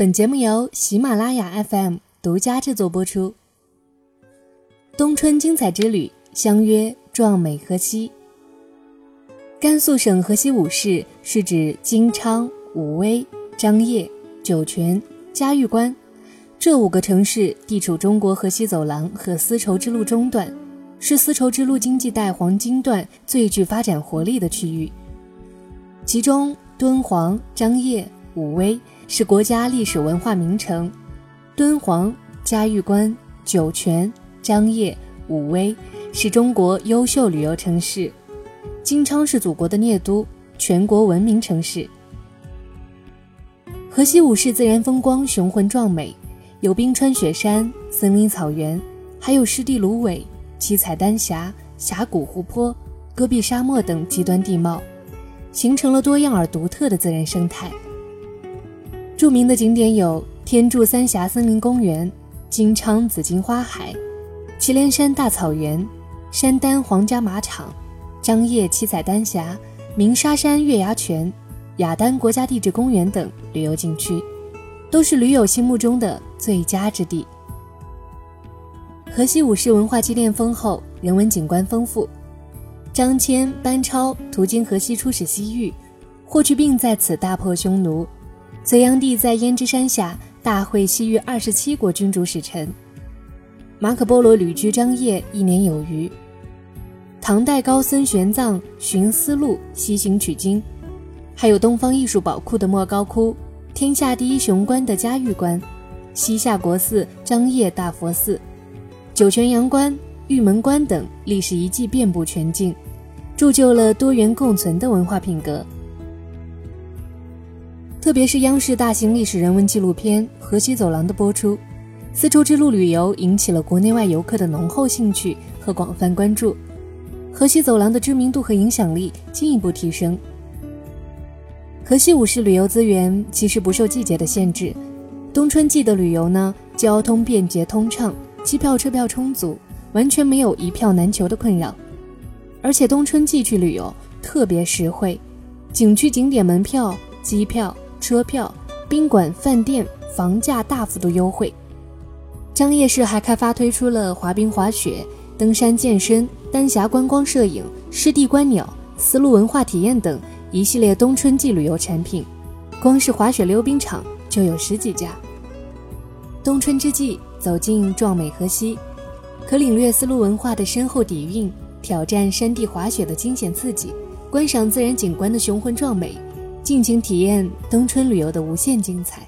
本节目由喜马拉雅 FM 独家制作播出。冬春精彩之旅，相约壮美河西。甘肃省河西五市是指金昌、武威、张掖、酒泉、嘉峪关这五个城市，地处中国河西走廊和丝绸之路中段，是丝绸之路经济带黄金段最具发展活力的区域。其中，敦煌、张掖、武威是国家历史文化名城，敦煌、嘉峪关、酒泉、张掖、武威是中国优秀旅游城市，金昌是祖国的聂都，全国文明城市。河西五市自然风光雄浑壮美，有冰川雪山、森林草原，还有湿地芦苇、七彩丹霞、峡谷湖泊、戈壁沙漠等极端地貌。形成了多样而独特的自然生态。著名的景点有天柱三峡森林公园、金昌紫荆花海、祁连山大草原、山丹皇家马场、张掖七彩丹霞、鸣沙山月牙泉、雅丹国家地质公园等旅游景区，都是驴友心目中的最佳之地。河西五市文化积淀丰厚，人文景观丰富。张骞、班超途经河西出使西域，霍去病在此大破匈奴，隋炀帝在胭脂山下大会西域二十七国君主使臣，马可波罗旅居张掖一年有余。唐代高僧玄奘寻丝路西行取经，还有东方艺术宝库的莫高窟，天下第一雄关的嘉峪关，西夏国寺张掖大佛寺，酒泉阳关。玉门关等历史遗迹遍布全境，铸就了多元共存的文化品格。特别是央视大型历史人文纪录片《河西走廊》的播出，丝绸之路旅游引起了国内外游客的浓厚兴趣和广泛关注，河西走廊的知名度和影响力进一步提升。河西五市旅游资源其实不受季节的限制，冬春季的旅游呢，交通便捷通畅，机票车票充足。完全没有一票难求的困扰，而且冬春季去旅游特别实惠，景区景点门票、机票、车票、宾馆、饭店房价大幅度优惠。张掖市还开发推出了滑冰、滑雪、登山、健身、丹霞观光摄影、湿地观鸟、丝路文化体验等一系列冬春季旅游产品，光是滑雪溜冰场就有十几家。冬春之际，走进壮美河西。可领略丝路文化的深厚底蕴，挑战山地滑雪的惊险刺激，观赏自然景观的雄浑壮美，尽情体验冬春旅游的无限精彩。